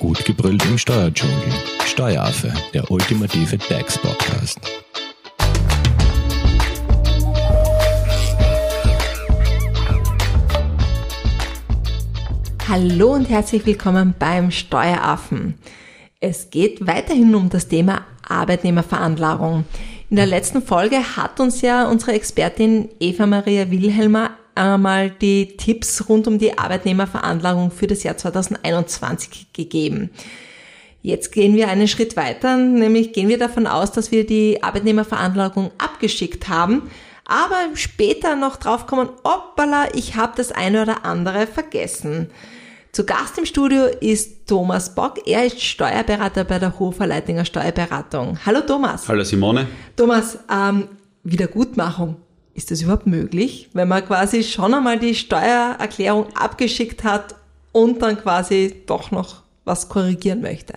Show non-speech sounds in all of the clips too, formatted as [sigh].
Gut gebrüllt im Steuerdschungel. Steueraffe, der ultimative DAX-Podcast. Hallo und herzlich willkommen beim Steueraffen. Es geht weiterhin um das Thema Arbeitnehmerveranlagung. In der letzten Folge hat uns ja unsere Expertin Eva Maria Wilhelmer einmal die Tipps rund um die Arbeitnehmerveranlagung für das Jahr 2021 gegeben. Jetzt gehen wir einen Schritt weiter, nämlich gehen wir davon aus, dass wir die Arbeitnehmerveranlagung abgeschickt haben, aber später noch draufkommen, hoppala, ich habe das eine oder andere vergessen. Zu Gast im Studio ist Thomas Bock. Er ist Steuerberater bei der Hofer Leitinger Steuerberatung. Hallo Thomas. Hallo Simone. Thomas, ähm, Wiedergutmachung. Ist das überhaupt möglich, wenn man quasi schon einmal die Steuererklärung abgeschickt hat und dann quasi doch noch was korrigieren möchte?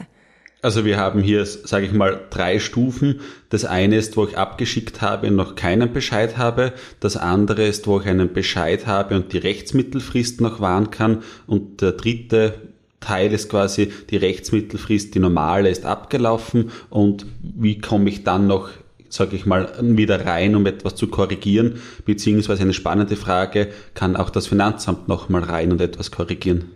Also wir haben hier, sage ich mal, drei Stufen. Das eine ist, wo ich abgeschickt habe und noch keinen Bescheid habe. Das andere ist, wo ich einen Bescheid habe und die Rechtsmittelfrist noch wahren kann. Und der dritte Teil ist quasi die Rechtsmittelfrist, die normale ist abgelaufen. Und wie komme ich dann noch sage ich mal, wieder rein, um etwas zu korrigieren, beziehungsweise eine spannende Frage, kann auch das Finanzamt nochmal rein und etwas korrigieren?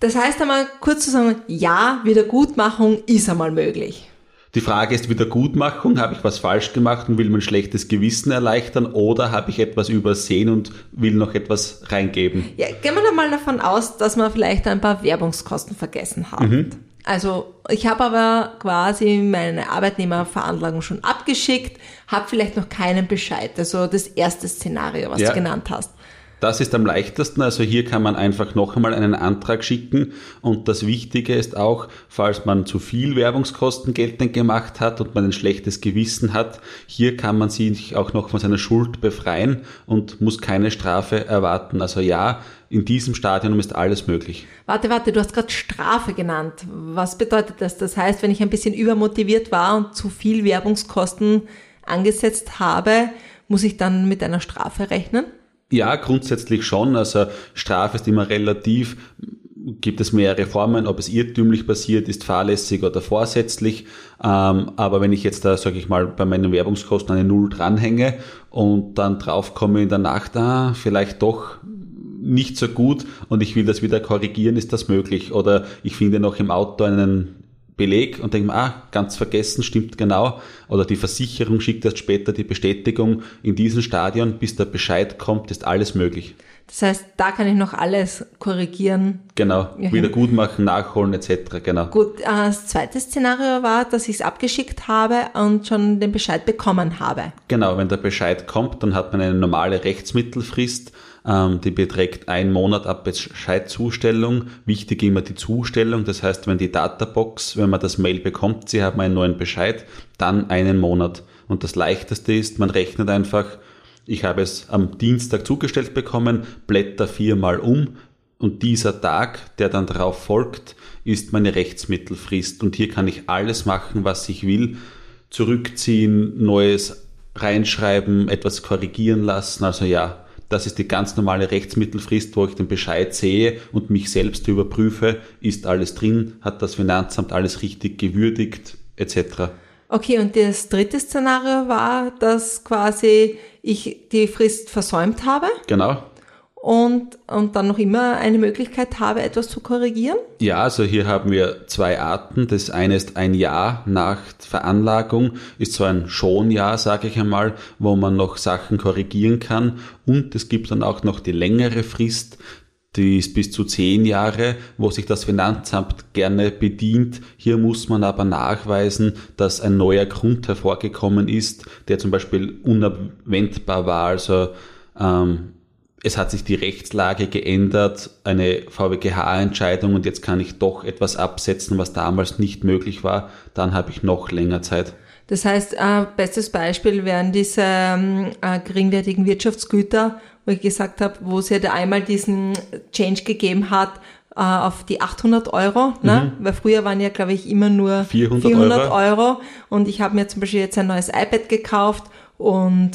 Das heißt einmal kurz zu sagen, ja, Wiedergutmachung ist einmal möglich. Die Frage ist Wiedergutmachung, habe ich was falsch gemacht und will mein schlechtes Gewissen erleichtern oder habe ich etwas übersehen und will noch etwas reingeben? Ja, gehen wir mal davon aus, dass man vielleicht ein paar Werbungskosten vergessen hat. Mhm. Also ich habe aber quasi meine Arbeitnehmerveranlagung schon abgeschickt, habe vielleicht noch keinen Bescheid. Also das erste Szenario, was ja. du genannt hast. Das ist am leichtesten. Also hier kann man einfach noch einmal einen Antrag schicken. Und das Wichtige ist auch, falls man zu viel Werbungskosten geltend gemacht hat und man ein schlechtes Gewissen hat, hier kann man sich auch noch von seiner Schuld befreien und muss keine Strafe erwarten. Also ja, in diesem Stadium ist alles möglich. Warte, warte, du hast gerade Strafe genannt. Was bedeutet das? Das heißt, wenn ich ein bisschen übermotiviert war und zu viel Werbungskosten angesetzt habe, muss ich dann mit einer Strafe rechnen? Ja, grundsätzlich schon. Also Strafe ist immer relativ. Gibt es mehrere Formen, ob es irrtümlich passiert ist, fahrlässig oder vorsätzlich. Ähm, aber wenn ich jetzt da, sage ich mal, bei meinen Werbungskosten eine Null dranhänge und dann draufkomme in der Nacht, ah, vielleicht doch nicht so gut und ich will das wieder korrigieren, ist das möglich. Oder ich finde noch im Auto einen Beleg und denke mir, ah, ganz vergessen, stimmt genau. Oder die Versicherung schickt erst später die Bestätigung. In diesem Stadion, bis der Bescheid kommt, ist alles möglich. Das heißt, da kann ich noch alles korrigieren. Genau, ja. wieder gut machen, nachholen etc. Genau. Gut, äh, das zweite Szenario war, dass ich es abgeschickt habe und schon den Bescheid bekommen habe. Genau, wenn der Bescheid kommt, dann hat man eine normale Rechtsmittelfrist die beträgt ein Monat ab Bescheidzustellung. Wichtig immer die Zustellung. Das heißt, wenn die Databox, wenn man das Mail bekommt, Sie haben einen neuen Bescheid, dann einen Monat. Und das leichteste ist, man rechnet einfach, ich habe es am Dienstag zugestellt bekommen, blätter viermal um und dieser Tag, der dann darauf folgt, ist meine Rechtsmittelfrist. Und hier kann ich alles machen, was ich will. Zurückziehen, Neues reinschreiben, etwas korrigieren lassen. Also ja, das ist die ganz normale Rechtsmittelfrist, wo ich den Bescheid sehe und mich selbst überprüfe, ist alles drin, hat das Finanzamt alles richtig gewürdigt, etc. Okay, und das dritte Szenario war, dass quasi ich die Frist versäumt habe. Genau und, und dann noch immer eine Möglichkeit habe, etwas zu korrigieren? Ja, also hier haben wir zwei Arten. Das eine ist ein Jahr nach Veranlagung, ist so ein Schonjahr, sage ich einmal, wo man noch Sachen korrigieren kann. Und es gibt dann auch noch die längere Frist, die ist bis zu zehn Jahre, wo sich das Finanzamt gerne bedient. Hier muss man aber nachweisen, dass ein neuer Grund hervorgekommen ist, der zum Beispiel unabwendbar war. Also ähm, es hat sich die Rechtslage geändert, eine VWGH-Entscheidung und jetzt kann ich doch etwas absetzen, was damals nicht möglich war, dann habe ich noch länger Zeit. Das heißt, äh, bestes Beispiel wären diese ähm, äh, geringwertigen Wirtschaftsgüter, wo ich gesagt habe, wo es ja da einmal diesen Change gegeben hat äh, auf die 800 Euro, ne? Mhm. weil früher waren ja, glaube ich, immer nur 400, 400 Euro. Euro und ich habe mir zum Beispiel jetzt ein neues iPad gekauft und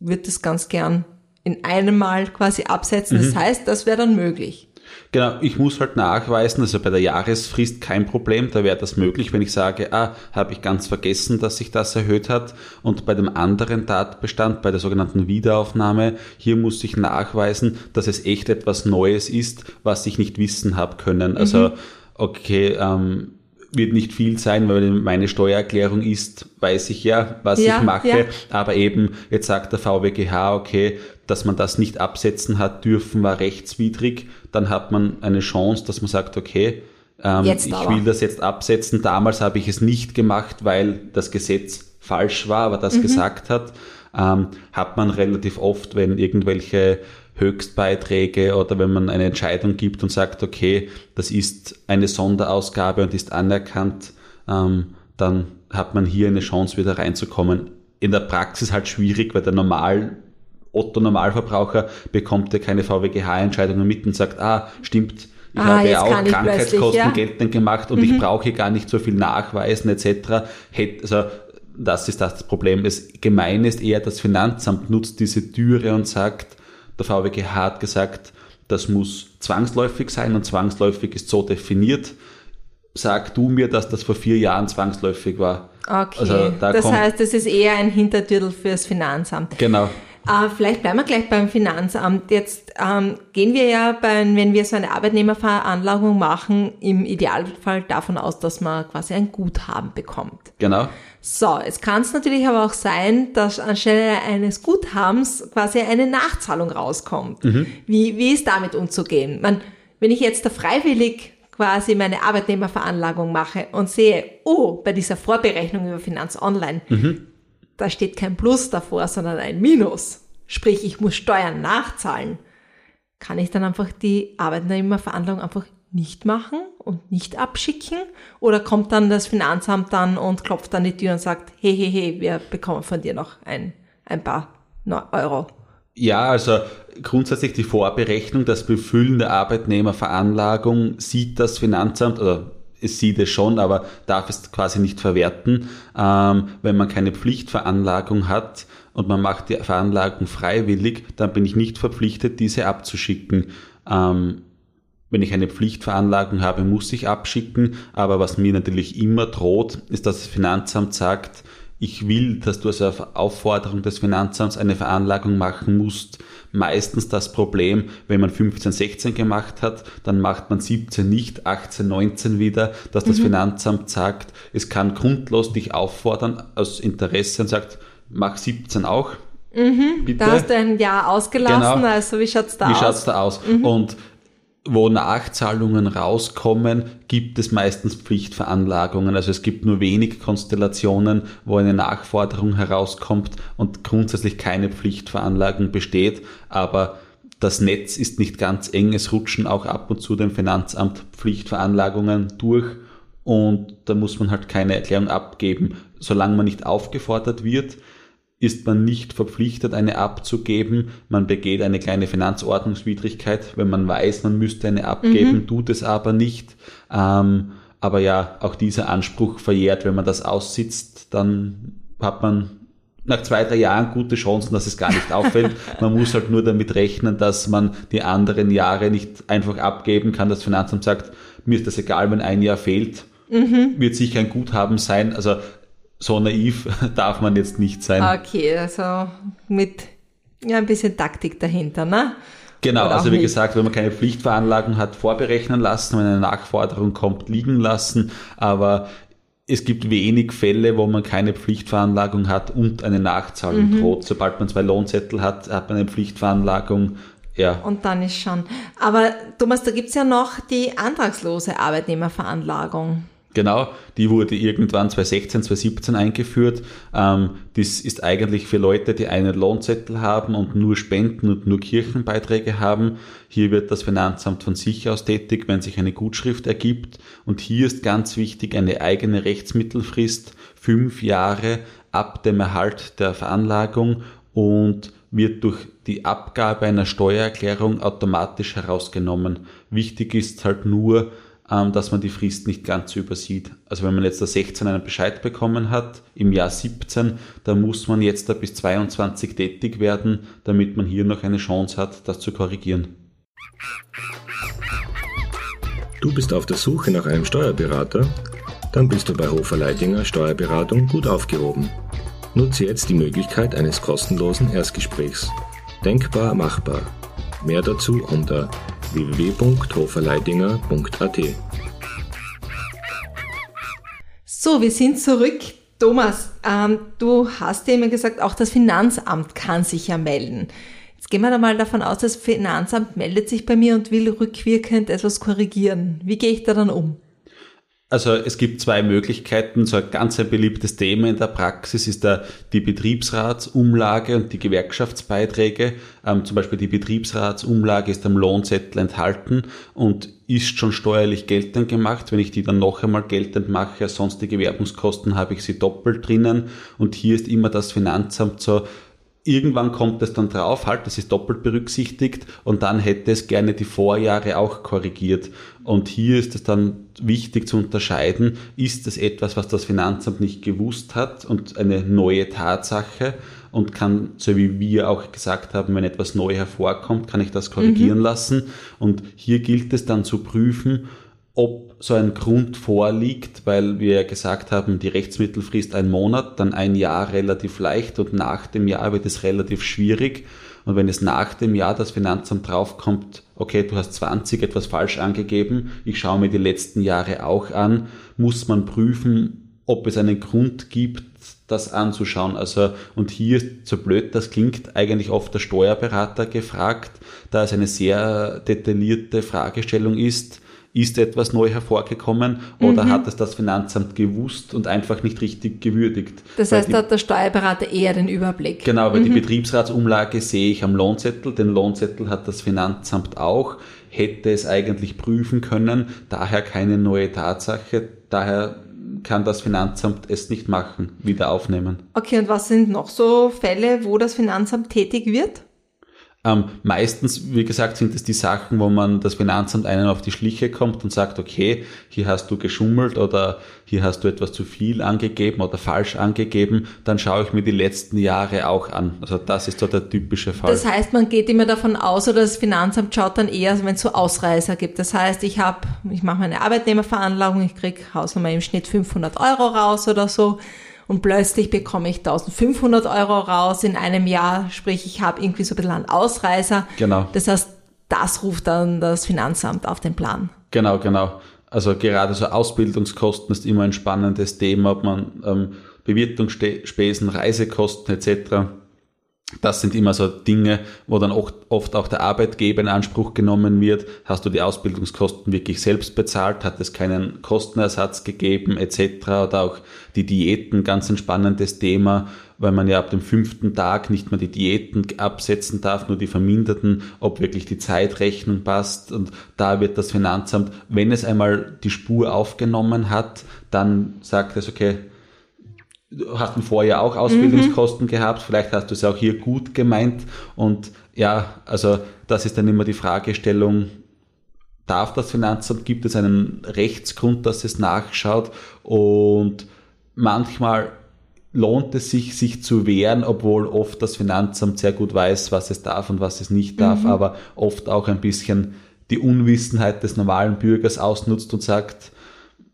würde das ganz gern in einem Mal quasi absetzen. Das mhm. heißt, das wäre dann möglich. Genau, ich muss halt nachweisen, also bei der Jahresfrist kein Problem, da wäre das möglich, wenn ich sage, ah, habe ich ganz vergessen, dass sich das erhöht hat. Und bei dem anderen Tatbestand, bei der sogenannten Wiederaufnahme, hier muss ich nachweisen, dass es echt etwas Neues ist, was ich nicht wissen habe können. Also, mhm. okay, ähm, wird nicht viel sein, weil meine Steuererklärung ist, weiß ich ja, was ja, ich mache. Ja. Aber eben, jetzt sagt der VWGH, okay, dass man das nicht absetzen hat dürfen, war rechtswidrig. Dann hat man eine Chance, dass man sagt, okay, ähm, ich aber. will das jetzt absetzen. Damals habe ich es nicht gemacht, weil das Gesetz falsch war, aber das mhm. gesagt hat. Ähm, hat man relativ oft, wenn irgendwelche Höchstbeiträge oder wenn man eine Entscheidung gibt und sagt, okay, das ist eine Sonderausgabe und ist anerkannt, ähm, dann hat man hier eine Chance, wieder reinzukommen. In der Praxis halt schwierig, weil der normal Otto Normalverbraucher bekommt ja keine VWGH-Entscheidungen mit und sagt, ah, stimmt, ich ah, habe ja auch Krankheitskosten ja. geltend gemacht und mhm. ich brauche gar nicht so viel nachweisen etc. Also das ist das Problem. Das Gemeine ist eher, das Finanzamt nutzt diese Türe und sagt, der VWGH hat gesagt, das muss zwangsläufig sein und zwangsläufig ist so definiert. Sag du mir, dass das vor vier Jahren zwangsläufig war. Okay, also da das heißt, das ist eher ein Hintertürtel fürs Finanzamt. Genau. Äh, vielleicht bleiben wir gleich beim Finanzamt. Jetzt ähm, gehen wir ja, bei, wenn wir so eine Arbeitnehmerveranlagung machen, im Idealfall davon aus, dass man quasi ein Guthaben bekommt. Genau. So, es kann es natürlich aber auch sein, dass anstelle eines Guthabens quasi eine Nachzahlung rauskommt. Mhm. Wie, wie ist damit umzugehen? Man, wenn ich jetzt da freiwillig quasi meine Arbeitnehmerveranlagung mache und sehe, oh, bei dieser Vorberechnung über Finanz Online, mhm. Da steht kein Plus davor, sondern ein Minus. Sprich, ich muss Steuern nachzahlen. Kann ich dann einfach die Arbeitnehmerveranlagung einfach nicht machen und nicht abschicken? Oder kommt dann das Finanzamt dann und klopft an die Tür und sagt, hey, hey, hey, wir bekommen von dir noch ein, ein paar Euro? Ja, also grundsätzlich die Vorberechnung, das Befüllen der Arbeitnehmerveranlagung sieht das Finanzamt oder sieht es schon, aber darf es quasi nicht verwerten. Ähm, wenn man keine Pflichtveranlagung hat und man macht die Veranlagung freiwillig, dann bin ich nicht verpflichtet, diese abzuschicken. Ähm, wenn ich eine Pflichtveranlagung habe, muss ich abschicken. Aber was mir natürlich immer droht, ist, dass das Finanzamt sagt, ich will, dass du also auf Aufforderung des Finanzamts eine Veranlagung machen musst. Meistens das Problem, wenn man 15, 16 gemacht hat, dann macht man 17 nicht, 18, 19 wieder, dass das mhm. Finanzamt sagt, es kann grundlos dich auffordern aus Interesse und sagt, mach 17 auch. Mhm, Bitte. Da hast du ein Jahr ausgelassen, genau. also wie schaut's da wie aus? Wie schaut's da aus? Mhm. Und wo Nachzahlungen rauskommen, gibt es meistens Pflichtveranlagungen. Also es gibt nur wenig Konstellationen, wo eine Nachforderung herauskommt und grundsätzlich keine Pflichtveranlagung besteht. Aber das Netz ist nicht ganz eng. Es rutschen auch ab und zu dem Finanzamt Pflichtveranlagungen durch. Und da muss man halt keine Erklärung abgeben, solange man nicht aufgefordert wird ist man nicht verpflichtet, eine abzugeben. Man begeht eine kleine Finanzordnungswidrigkeit, wenn man weiß, man müsste eine abgeben, mhm. tut es aber nicht. Ähm, aber ja, auch dieser Anspruch verjährt, wenn man das aussitzt, dann hat man nach zwei, drei Jahren gute Chancen, dass es gar nicht auffällt. [laughs] Man muss halt nur damit rechnen, dass man die anderen Jahre nicht einfach abgeben kann. Das Finanzamt sagt, mir ist das egal, wenn ein Jahr fehlt. Mhm. Wird sicher ein Guthaben sein. Also so naiv [laughs] darf man jetzt nicht sein. Okay, also mit ja, ein bisschen Taktik dahinter, ne? Genau, Oder also wie nicht. gesagt, wenn man keine Pflichtveranlagung hat, vorberechnen lassen, wenn eine Nachforderung kommt, liegen lassen, aber es gibt wenig Fälle, wo man keine Pflichtveranlagung hat und eine Nachzahlung mhm. droht. Sobald man zwei Lohnzettel hat, hat man eine Pflichtveranlagung. Ja. Und dann ist schon. Aber Thomas, da gibt's ja noch die antragslose Arbeitnehmerveranlagung. Genau, die wurde irgendwann 2016, 2017 eingeführt. Ähm, das ist eigentlich für Leute, die einen Lohnzettel haben und nur Spenden und nur Kirchenbeiträge haben. Hier wird das Finanzamt von sich aus tätig, wenn sich eine Gutschrift ergibt. Und hier ist ganz wichtig eine eigene Rechtsmittelfrist, fünf Jahre ab dem Erhalt der Veranlagung und wird durch die Abgabe einer Steuererklärung automatisch herausgenommen. Wichtig ist halt nur, dass man die Frist nicht ganz übersieht. Also wenn man jetzt da 16 einen Bescheid bekommen hat, im Jahr 17, dann muss man jetzt da bis 22 tätig werden, damit man hier noch eine Chance hat, das zu korrigieren. Du bist auf der Suche nach einem Steuerberater? Dann bist du bei Hofer Leidinger Steuerberatung gut aufgehoben. Nutze jetzt die Möglichkeit eines kostenlosen Erstgesprächs. Denkbar machbar. Mehr dazu unter www.hoferleidinger.at. So, wir sind zurück. Thomas, ähm, du hast ja immer gesagt, auch das Finanzamt kann sich ja melden. Jetzt gehen wir da mal davon aus, das Finanzamt meldet sich bei mir und will rückwirkend etwas korrigieren. Wie gehe ich da dann um? Also es gibt zwei Möglichkeiten. So ein ganz ein beliebtes Thema in der Praxis ist da die Betriebsratsumlage und die Gewerkschaftsbeiträge. Ähm, zum Beispiel die Betriebsratsumlage ist am Lohnzettel enthalten und ist schon steuerlich geltend gemacht. Wenn ich die dann noch einmal geltend mache, sonstige Werbungskosten habe ich sie doppelt drinnen. Und hier ist immer das Finanzamt so, Irgendwann kommt es dann drauf, halt, das ist doppelt berücksichtigt und dann hätte es gerne die Vorjahre auch korrigiert. Und hier ist es dann wichtig zu unterscheiden, ist es etwas, was das Finanzamt nicht gewusst hat und eine neue Tatsache und kann, so wie wir auch gesagt haben, wenn etwas neu hervorkommt, kann ich das korrigieren mhm. lassen. Und hier gilt es dann zu prüfen, ob so ein Grund vorliegt, weil wir ja gesagt haben, die Rechtsmittelfrist ein Monat, dann ein Jahr relativ leicht und nach dem Jahr wird es relativ schwierig. Und wenn es nach dem Jahr das Finanzamt draufkommt, okay, du hast 20 etwas falsch angegeben, ich schaue mir die letzten Jahre auch an, muss man prüfen, ob es einen Grund gibt, das anzuschauen. Also, und hier, so blöd das klingt, eigentlich oft der Steuerberater gefragt, da es eine sehr detaillierte Fragestellung ist, ist etwas neu hervorgekommen oder mhm. hat es das Finanzamt gewusst und einfach nicht richtig gewürdigt? Das heißt, da hat der Steuerberater eher den Überblick. Genau, weil mhm. die Betriebsratsumlage sehe ich am Lohnzettel, den Lohnzettel hat das Finanzamt auch, hätte es eigentlich prüfen können, daher keine neue Tatsache, daher kann das Finanzamt es nicht machen, wieder aufnehmen. Okay, und was sind noch so Fälle, wo das Finanzamt tätig wird? Ähm, meistens, wie gesagt, sind es die Sachen, wo man das Finanzamt einen auf die Schliche kommt und sagt, okay, hier hast du geschummelt oder hier hast du etwas zu viel angegeben oder falsch angegeben, dann schaue ich mir die letzten Jahre auch an. Also das ist so der typische Fall. Das heißt, man geht immer davon aus, oder das Finanzamt schaut dann eher, wenn es so Ausreißer gibt. Das heißt, ich habe, ich mache meine Arbeitnehmerveranlagung, ich kriege Hausnummer im Schnitt 500 Euro raus oder so und plötzlich bekomme ich 1500 Euro raus in einem Jahr, sprich ich habe irgendwie so ein bisschen einen Ausreißer. Genau. Das heißt, das ruft dann das Finanzamt auf den Plan. Genau, genau. Also gerade so Ausbildungskosten ist immer ein spannendes Thema, ob man ähm, Bewirtungsspesen, Reisekosten etc das sind immer so Dinge, wo dann oft auch der Arbeitgeber in Anspruch genommen wird. Hast du die Ausbildungskosten wirklich selbst bezahlt? Hat es keinen Kostenersatz gegeben etc. Oder auch die Diäten, ganz ein spannendes Thema, weil man ja ab dem fünften Tag nicht mehr die Diäten absetzen darf, nur die verminderten, ob wirklich die Zeitrechnung passt. Und da wird das Finanzamt, wenn es einmal die Spur aufgenommen hat, dann sagt es, okay, du hast im Vorjahr auch Ausbildungskosten mhm. gehabt, vielleicht hast du es auch hier gut gemeint und ja, also das ist dann immer die Fragestellung, darf das Finanzamt, gibt es einen Rechtsgrund, dass es nachschaut und manchmal lohnt es sich, sich zu wehren, obwohl oft das Finanzamt sehr gut weiß, was es darf und was es nicht darf, mhm. aber oft auch ein bisschen die Unwissenheit des normalen Bürgers ausnutzt und sagt,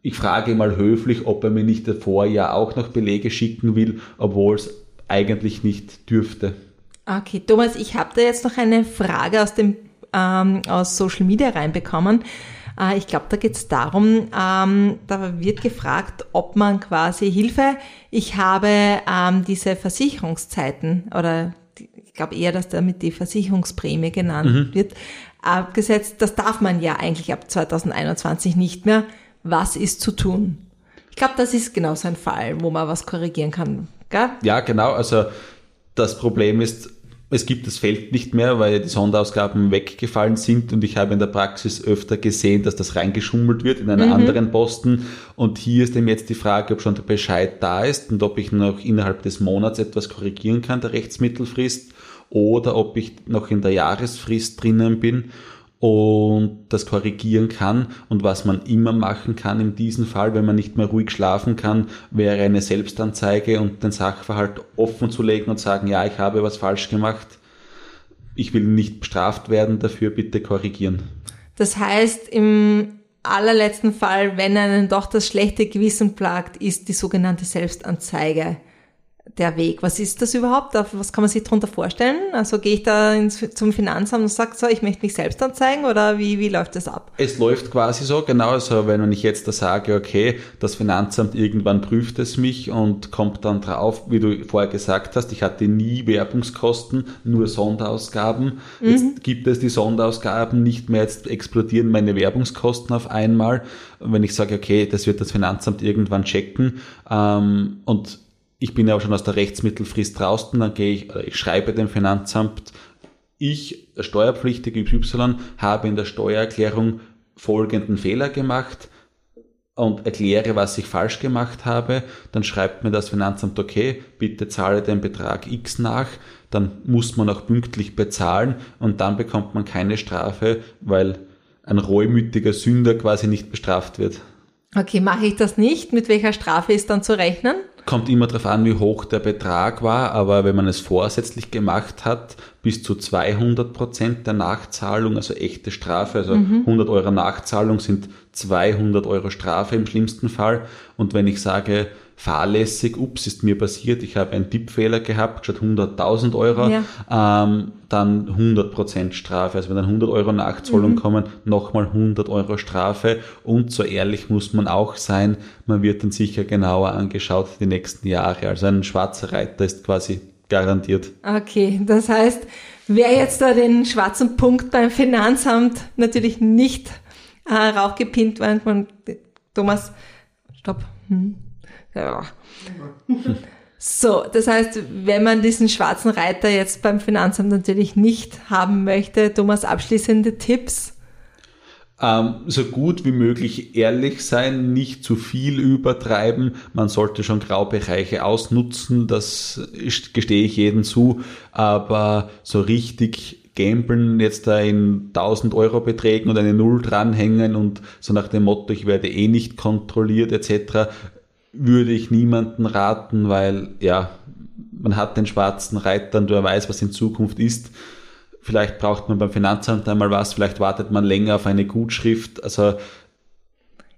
ich frage mal höflich, ob er mir nicht davor ja auch noch Belege schicken will, obwohl es eigentlich nicht dürfte. Okay, Thomas, ich habe da jetzt noch eine Frage aus dem ähm, aus Social Media reinbekommen. Äh, ich glaube, da geht es darum, ähm, da wird gefragt, ob man quasi Hilfe, ich habe ähm, diese Versicherungszeiten oder ich glaube eher, dass damit die Versicherungsprämie genannt mhm. wird, abgesetzt. Das darf man ja eigentlich ab 2021 nicht mehr was ist zu tun? Ich glaube, das ist genau so ein Fall, wo man was korrigieren kann. Gell? Ja, genau. Also das Problem ist, es gibt das Feld nicht mehr, weil die Sonderausgaben weggefallen sind und ich habe in der Praxis öfter gesehen, dass das reingeschummelt wird in einen mhm. anderen Posten. Und hier ist eben jetzt die Frage, ob schon der Bescheid da ist und ob ich noch innerhalb des Monats etwas korrigieren kann, der Rechtsmittelfrist, oder ob ich noch in der Jahresfrist drinnen bin und das korrigieren kann. Und was man immer machen kann in diesem Fall, wenn man nicht mehr ruhig schlafen kann, wäre eine Selbstanzeige und den Sachverhalt offen zu legen und sagen, ja, ich habe was falsch gemacht. Ich will nicht bestraft werden dafür, bitte korrigieren. Das heißt, im allerletzten Fall, wenn einen doch das schlechte Gewissen plagt, ist die sogenannte Selbstanzeige der Weg. Was ist das überhaupt? Was kann man sich darunter vorstellen? Also gehe ich da ins, zum Finanzamt und sage so, ich möchte mich selbst anzeigen oder wie, wie läuft das ab? Es läuft quasi so, genau. Also wenn ich jetzt da sage, okay, das Finanzamt irgendwann prüft es mich und kommt dann drauf, wie du vorher gesagt hast, ich hatte nie Werbungskosten, nur Sonderausgaben. Mhm. Jetzt gibt es die Sonderausgaben nicht mehr, jetzt explodieren meine Werbungskosten auf einmal. Wenn ich sage, okay, das wird das Finanzamt irgendwann checken ähm, und ich bin ja auch schon aus der Rechtsmittelfrist draußen, dann gehe ich, ich schreibe dem Finanzamt, ich, Steuerpflichtige Y, habe in der Steuererklärung folgenden Fehler gemacht und erkläre, was ich falsch gemacht habe, dann schreibt mir das Finanzamt, okay, bitte zahle den Betrag X nach, dann muss man auch pünktlich bezahlen und dann bekommt man keine Strafe, weil ein reumütiger Sünder quasi nicht bestraft wird. Okay, mache ich das nicht? Mit welcher Strafe ist dann zu rechnen? Kommt immer darauf an, wie hoch der Betrag war, aber wenn man es vorsätzlich gemacht hat, bis zu 200 Prozent der Nachzahlung, also echte Strafe, also mhm. 100 Euro Nachzahlung sind 200 Euro Strafe im schlimmsten Fall. Und wenn ich sage, fahrlässig, ups, ist mir passiert, ich habe einen Tippfehler gehabt, statt 100.000 Euro, ja. ähm, dann 100% Strafe. Also wenn dann 100 Euro Nachzahlung mhm. kommen, nochmal 100 Euro Strafe. Und so ehrlich muss man auch sein, man wird dann sicher genauer angeschaut die nächsten Jahre. Also ein schwarzer Reiter ist quasi garantiert. Okay, das heißt, wer jetzt da den schwarzen Punkt beim Finanzamt natürlich nicht äh, raufgepinnt war, man, Thomas, stopp. Hm. Ja. So, das heißt, wenn man diesen schwarzen Reiter jetzt beim Finanzamt natürlich nicht haben möchte, Thomas, abschließende Tipps? Ähm, so gut wie möglich ehrlich sein, nicht zu viel übertreiben. Man sollte schon Graubereiche ausnutzen, das gestehe ich jedem zu, aber so richtig gamblen jetzt da in 1000 Euro Beträgen und eine Null dranhängen und so nach dem Motto, ich werde eh nicht kontrolliert etc., würde ich niemanden raten, weil ja, man hat den schwarzen Reiter und wer weiß, was in Zukunft ist. Vielleicht braucht man beim Finanzamt einmal was, vielleicht wartet man länger auf eine Gutschrift. Also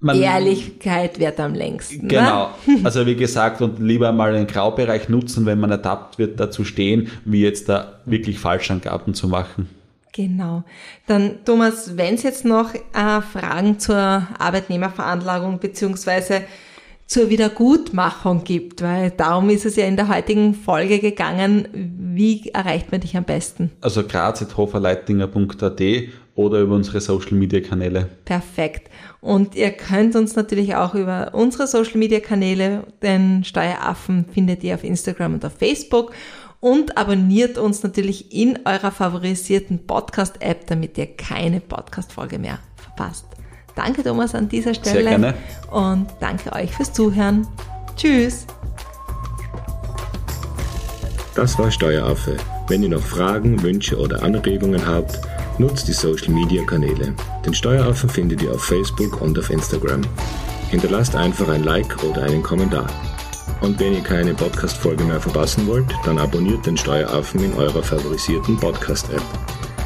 man, Ehrlichkeit wird am längsten. Ne? Genau. Ne? Also wie gesagt, und lieber mal einen Graubereich nutzen, wenn man ertappt wird, dazu stehen, wie jetzt da wirklich Falschangaben zu machen. Genau. Dann Thomas, wenn es jetzt noch äh, Fragen zur Arbeitnehmerveranlagung beziehungsweise zur Wiedergutmachung gibt, weil darum ist es ja in der heutigen Folge gegangen. Wie erreicht man dich am besten? Also graz.hoferleitinger.at oder über unsere Social Media Kanäle. Perfekt. Und ihr könnt uns natürlich auch über unsere Social Media Kanäle, den Steueraffen findet ihr auf Instagram und auf Facebook und abonniert uns natürlich in eurer favorisierten Podcast-App, damit ihr keine Podcast-Folge mehr verpasst. Danke Thomas an dieser Stelle. Sehr gerne. Und danke euch fürs Zuhören. Tschüss. Das war Steueraffe. Wenn ihr noch Fragen, Wünsche oder Anregungen habt, nutzt die Social Media Kanäle. Den Steueraffen findet ihr auf Facebook und auf Instagram. Hinterlasst einfach ein Like oder einen Kommentar. Und wenn ihr keine Podcast-Folge mehr verpassen wollt, dann abonniert den Steueraffen in eurer favorisierten Podcast-App.